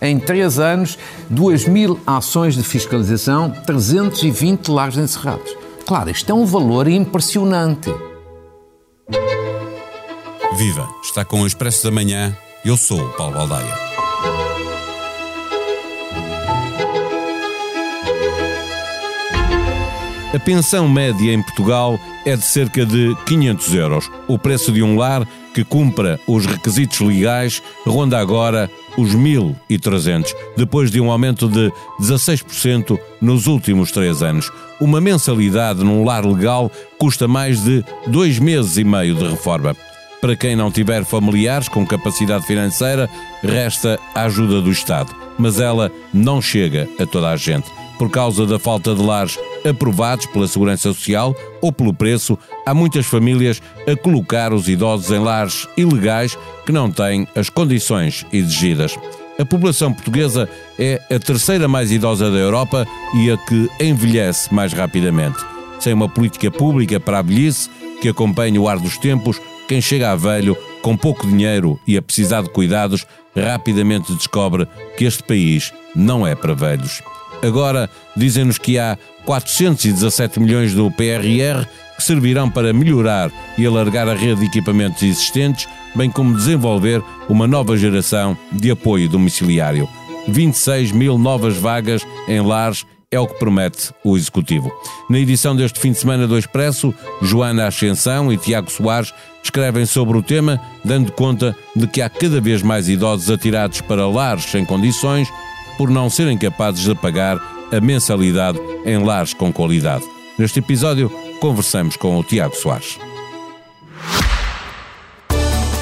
Em três anos, 2 mil ações de fiscalização, 320 lares encerrados. Claro, isto é um valor impressionante. Viva! Está com o Expresso da Manhã. Eu sou o Paulo Baldaia. A pensão média em Portugal é de cerca de 500 euros. O preço de um lar que cumpra os requisitos legais ronda agora os 1.300, depois de um aumento de 16% nos últimos três anos. Uma mensalidade num lar legal custa mais de dois meses e meio de reforma. Para quem não tiver familiares com capacidade financeira, resta a ajuda do Estado. Mas ela não chega a toda a gente por causa da falta de lares aprovados pela Segurança Social ou pelo preço, há muitas famílias a colocar os idosos em lares ilegais que não têm as condições exigidas. A população portuguesa é a terceira mais idosa da Europa e a que envelhece mais rapidamente. Sem uma política pública para a velhice que acompanhe o ar dos tempos, quem chega a velho com pouco dinheiro e a precisar de cuidados rapidamente descobre que este país não é para velhos. Agora dizem-nos que há 417 milhões do PRR que servirão para melhorar e alargar a rede de equipamentos existentes, bem como desenvolver uma nova geração de apoio domiciliário. 26 mil novas vagas em lares é o que promete o Executivo. Na edição deste fim de semana do Expresso, Joana Ascensão e Tiago Soares escrevem sobre o tema, dando conta de que há cada vez mais idosos atirados para lares sem condições por não serem capazes de pagar a mensalidade em lares com qualidade. Neste episódio, conversamos com o Tiago Soares.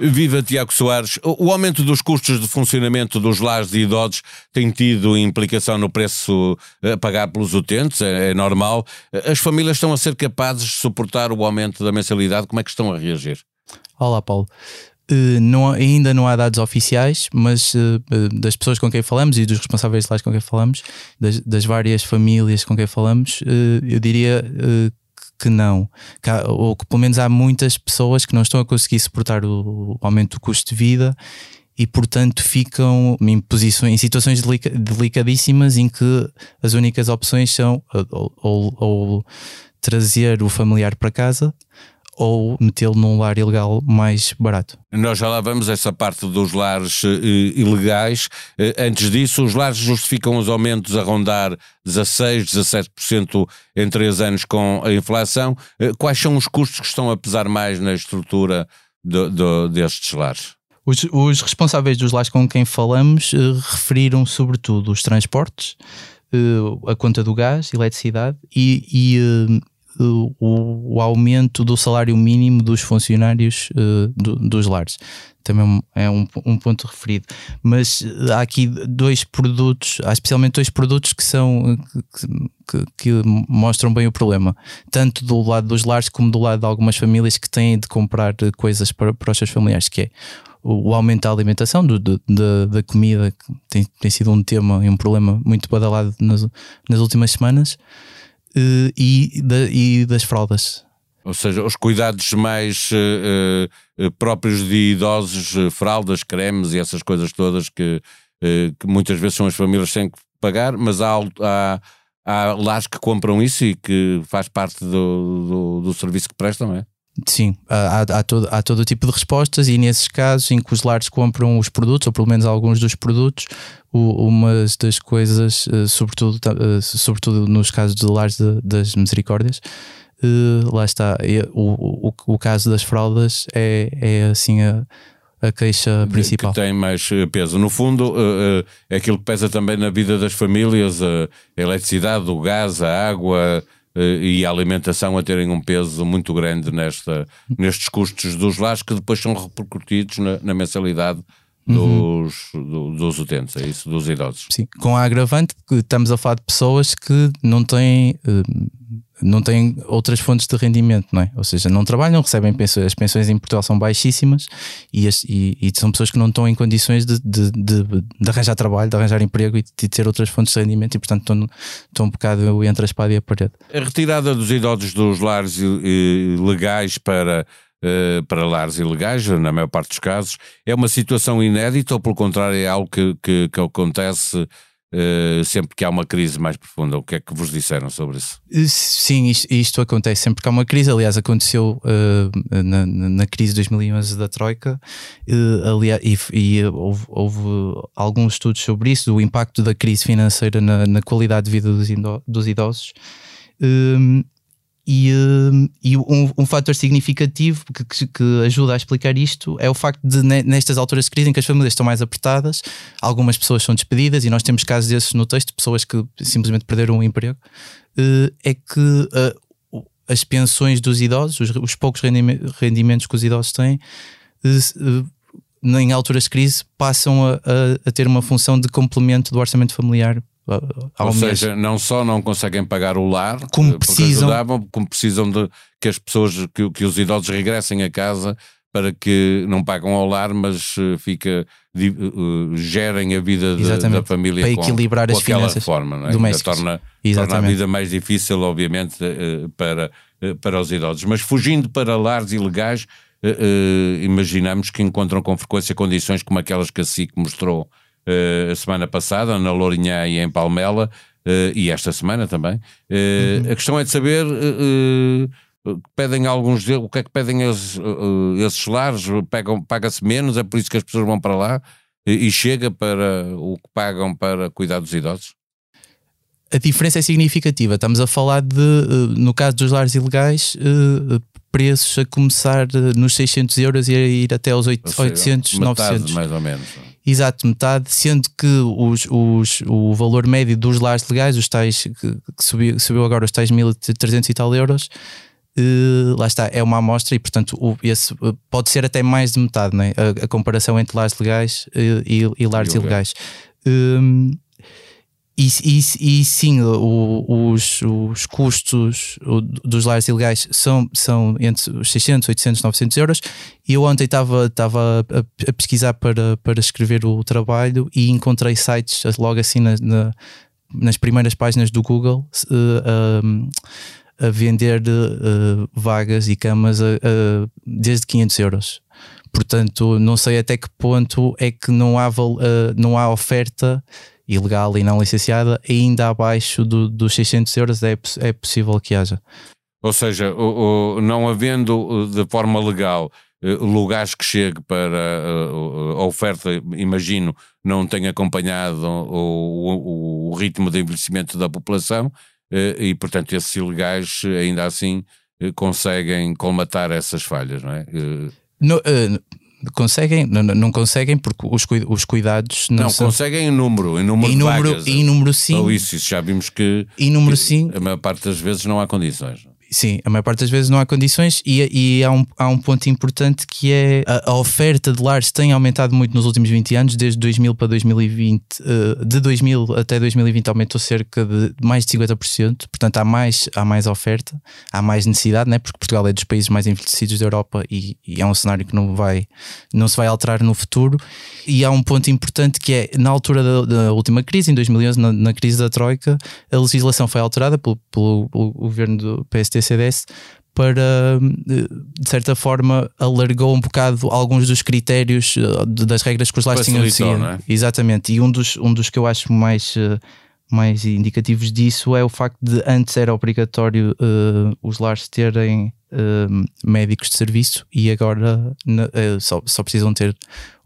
Viva Tiago Soares. O aumento dos custos de funcionamento dos lares de idosos tem tido implicação no preço a pagar pelos utentes, é, é, normal. As famílias estão a ser capazes de suportar o aumento da mensalidade, como é que estão a reagir? Olá, Paulo. Uh, não, ainda não há dados oficiais, mas uh, das pessoas com quem falamos e dos responsáveis de lares com quem falamos, das, das várias famílias com quem falamos, uh, eu diria que não, que há, ou que pelo menos há muitas pessoas que não estão a conseguir suportar o, o aumento do custo de vida e portanto ficam em posições em situações delica, delicadíssimas em que as únicas opções são ou, ou, ou trazer o familiar para casa ou metê-lo num lar ilegal mais barato. Nós já lá vamos essa parte dos lares uh, ilegais. Uh, antes disso, os lares justificam os aumentos a rondar 16, 17% em três anos com a inflação. Uh, quais são os custos que estão a pesar mais na estrutura do, do, destes lares? Os, os, responsáveis dos lares com quem falamos referiram sobretudo os transportes, a conta do gás, eletricidade e, e o, o, aumento do salário mínimo dos funcionários uh, do, dos lares. Também é um, um, ponto referido. Mas eh, há aqui dois produtos, há especialmente dois produtos que são que, que, mostram bem o problema, tanto do lado dos lares como do lado de algumas famílias que têm de comprar coisas para, para os seus familiares, que é o, aumento da alimentação, do, do, da, da comida, que tem, tem sido um tema e um problema muito badalado nas, nas últimas semanas uh, e, da, e das fraldas. Ou seja, os cuidados mais uh, uh, próprios de idosos, fraldas, cremes e essas coisas todas que, que, muitas vezes são as famílias sem pagar, mas há, há, há lares que compram isso e que faz parte do, do, do serviço que prestam, é? Sim, há, há, todo, há todo tipo de respostas e nesses casos em que os lares compram os produtos, ou pelo menos alguns dos produtos, o, uma das coisas, uh, sobretudo, uh, sobretudo nos casos de lares de, das misericórdias, uh, lá está, o, o, o caso das fraldas é, é assim a, a queixa principal. Que tem mais peso. No fundo, é aquilo que pesa também na vida das famílias, a eletricidade, o gás, a água eh, e a alimentação a terem um peso muito grande nesta, nestes custos dos lares que depois são repercutidos na, na mensalidade uhum. dos, do, dos utentes, é isso, dos idosos. Sim, com a agravante que estamos a falar de pessoas que não têm, eh, não têm outras fontes de rendimento, não é? Ou seja, não trabalham, recebem pensões, as pensões em Portugal são baixíssimas e, as, e, e são pessoas que não estão em condições de, de, de, de, arranjar trabalho, de arranjar emprego e de ter outras fontes de rendimento e, portanto, estão, estão um bocado entre a espada e a parede. A retirada dos idosos dos lares legais para uh, para lares ilegais, na maior parte dos casos. É uma situação inédita ou, pelo contrário, é algo que, que, que acontece Uh, sempre que há uma crise mais profunda. O que é que vos disseram sobre isso? Eh, sim, isto, isto acontece sempre que há uma crise. Aliás, aconteceu uh, na, na, crise de 2011 da Troika uh, aliás, e, e houve, houve, alguns estudos sobre isso, do impacto da crise financeira na, na qualidade de vida dos, dos idosos. E, uh, e um, um fator significativo que, que, ajuda a explicar isto é o facto de, nestas alturas de crise em que as famílias estão mais apertadas, algumas pessoas são despedidas, e nós temos casos desses no texto, pessoas que simplesmente perderam o emprego, uh, é que uh, as pensões dos idosos, os, os poucos rendimentos que os idosos têm, em alturas de crise, passam a, a, a ter uma função de complemento do orçamento familiar ou mês. seja, não só não conseguem pagar o lar, como precisam, ajudavam, como precisam de que as pessoas, que, que os idosos regressem a casa para que não pagam ao lar, mas uh, fica, uh, gerem a vida de, da família para equilibrar com, as finanças forma, não é? domésticas. Torna, torna, a vida mais difícil, obviamente, uh, para, para os idosos. Mas fugindo para lares ilegais, imaginamos que encontram com frequência condições como aquelas que a SIC mostrou uh, a semana passada, na Lourinhã e em Palmela, uh, e esta semana também. Uh, uhum. A questão é de saber. pedem alguns deles, o que é que pedem esses, esses lares? Paga-se menos, é por isso que as pessoas vão para lá e chega para o que pagam para cuidar dos idosos? a diferença é significativa. Estamos a falar de, no caso dos lares ilegais, preços a começar nos 600 euros e a ir até aos 800, 900. mais ou menos. Exato, metade, sendo que os, os, o valor médio dos lares legais, os tais que, que subiu, subiu agora, os tais 1.300 e tal euros, uh, lá está, é uma amostra e, portanto, o, esse pode ser até mais de metade, né? a, a comparação entre lares legais uh, e, e lares ilegais. Um, e, e, e sim, o, os, os custos dos lares ilegais são, são entre os 600, 800, 900 euros. E eu ontem estava, a, a, pesquisar para, para escrever o trabalho e encontrei sites logo assim na, na, nas primeiras páginas do Google uh, a vender uh, vagas e camas desde 500 euros. Portanto, não sei até que ponto é que não há, uh, não há oferta ilegal e não licenciada, ainda abaixo do, dos 600 euros é, é possível que haja. Ou seja, o, o, não havendo uh, de forma legal uh, lugares que chegue para uh, a oferta, imagino, não tenha acompanhado o, o, o ritmo de envelhecimento da população e, portanto, esses ilegais ainda assim conseguem colmatar essas falhas, não é? No, Conseguem, não, não conseguem porque os, os cuidados não, não são... conseguem em número, em número em número, vagas. Em número sim. Ou isso, isso já vimos que, em número sim. a maior parte das vezes não há condições. Sim, a maior parte das vezes não há condições e, e há, um, há um ponto importante que é a, a, oferta de lares tem aumentado muito nos últimos 20 anos, desde 2000 para 2020, uh, de 2000 até 2020 aumentou cerca de mais de 50%, portanto há mais, há mais oferta, há mais necessidade, né? porque Portugal é dos países mais envelhecidos da Europa e, e é um cenário que não, vai, não se vai alterar no futuro. E há um ponto importante que é, na altura da, da última crise, em 2011, na, na, crise da Troika, a legislação foi alterada pelo, pelo, pelo governo do PST TCDS para, de certa forma, alargou um bocado alguns dos critérios eh, das regras que os lares tinham de seguir. É? Exatamente. E um dos, um dos que eu acho mais, eh, mais indicativos disso é o facto de antes era obrigatório uh, os lares terem uh, médicos de serviço e agora uh, só, só precisam ter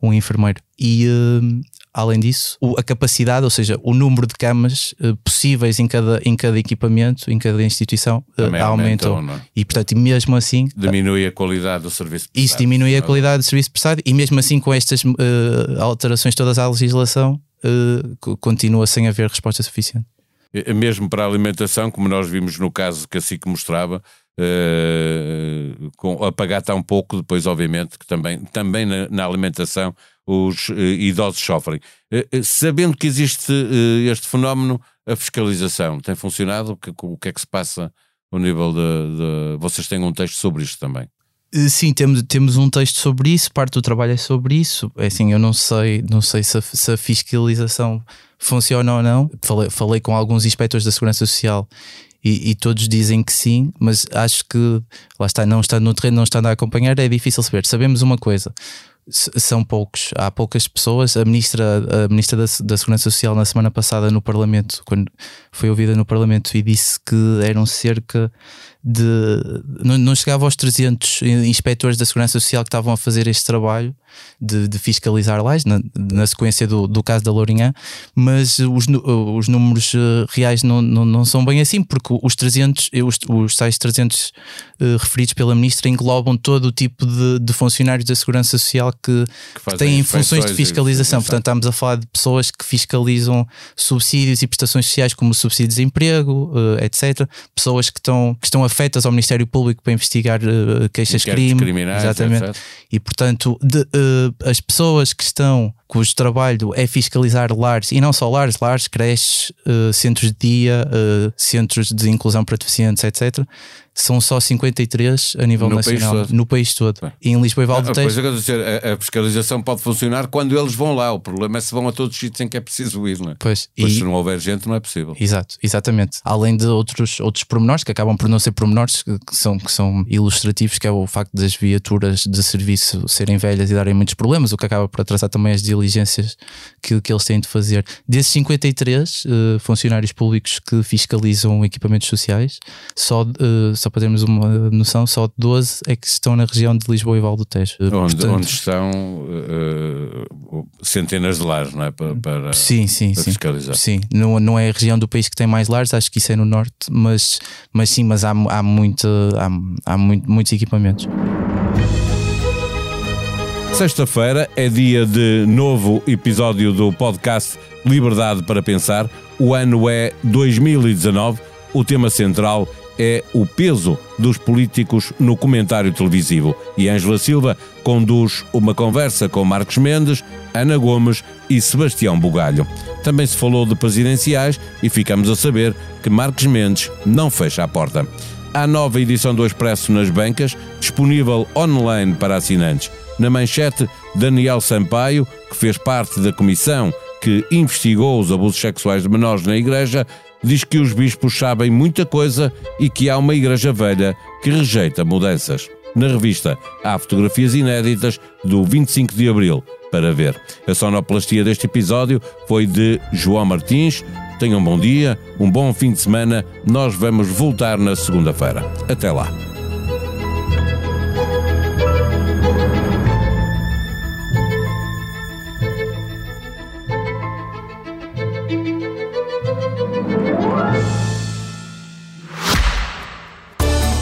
um enfermeiro. E Além disso, a capacidade, ou seja, o número de camas uh, possíveis em cada, em cada equipamento, em cada instituição, uh, aumentou. É? E, portanto, mesmo assim. Diminui a qualidade do serviço prestado. Isso diminui a qualidade do serviço prestado, e mesmo assim, com estas uh, alterações todas à legislação, continua sem haver resposta suficiente. Mesmo para a alimentação, como nós vimos no caso que a SIC mostrava, uh, com, a pagar tão pouco, depois, obviamente, que também, também na, na alimentação os uh, idosos sofrem. Uh, sabendo que existe este fenómeno, a fiscalização tem funcionado? O que é que se passa ao nível de, de. Vocês têm um texto sobre isto também? Sim, temos, temos um texto sobre isso, parte do trabalho é sobre isso. É assim, eu não sei, não sei se a, se a fiscalização funciona ou não. Falei, falei com alguns inspectores da Segurança Social e, e, todos dizem que sim, mas acho que lá está, não estando no terreno, não estando a acompanhar, é difícil saber. Sabemos uma coisa: são poucos, há poucas pessoas. A ministra, a ministra da, da, Segurança Social, na semana passada, no Parlamento, quando foi ouvida no Parlamento, e disse que eram cerca de. Não, não chegava aos 300 inspectores da Segurança Social que estavam a fazer este trabalho de, de fiscalizar lajes, na, na, sequência do, do caso da Lourinhã, mas os, os números eh, reais não, não, não são bem assim, porque os 300, os, os tais 300 uh, referidos pela ministra englobam todo o tipo de, de funcionários da Segurança Social que, que, que têm funções de fiscalização. Portanto, estamos a falar de pessoas que fiscalizam subsídios e prestações sociais, como subsídios de emprego, uh, etc. Pessoas que estão, que estão afetas ao Ministério Público para investigar uh, queixas de crime. Exatamente. Etc. E, portanto, de, uh, as pessoas que estão, cujo trabalho é fiscalizar lares, e não só lares, lares, creches, uh, centros de dia, uh, centros de inclusão para deficientes, etc., são só 53 a nível no nacional, país no país todo. E em Lisboa e Valdo ah, a, a fiscalização pode funcionar quando eles vão lá. O problema é se vão a todos os sítios em que é preciso ir, não é? Pois, pois e... se não houver gente, não é possível. Exato, exatamente. Além de outros, outros pormenores que acabam por não ser pormenores, que são, que são ilustrativos, que é o facto das viaturas de serviço serem velhas e darem muitos problemas, o que acaba por atrasar também as diligências que, que eles têm de fazer. Desses 53 uh, eh, funcionários públicos que fiscalizam equipamentos sociais, só uh, só para termos uma noção, só 12 é que estão na região de Lisboa e Val do Tejo. Onde, Portanto, onde estão uh, centenas de lares, não é? Para, para sim, sim, para sim. fiscalizar. Sim, não, não é a região do país que tem mais lares, acho que isso é no norte, mas, mas sim, mas há, há, muito, há, há muito, muitos equipamentos. Sexta-feira é dia de novo episódio do podcast Liberdade para Pensar. O ano é 2019. O tema central é o peso dos políticos no comentário televisivo. E Ângela Silva conduz uma conversa com Marcos Mendes, Ana Gomes e Sebastião Bugalho. Também se falou de presidenciais e ficamos a saber que Marcos Mendes não fecha a porta. Há nova edição do Expresso nas bancas, disponível online para assinantes. Na manchete, Daniel Sampaio, que fez parte da comissão que investigou os abusos sexuais de menores na Igreja, diz que os bispos sabem muita coisa e que há uma igreja velha que rejeita mudanças. Na revista há fotografias inéditas do 25 de abril para ver. A sonoplastia deste episódio foi de João Martins. Tenham um bom dia, um bom fim de semana. Nós vamos voltar na segunda-feira. Até lá.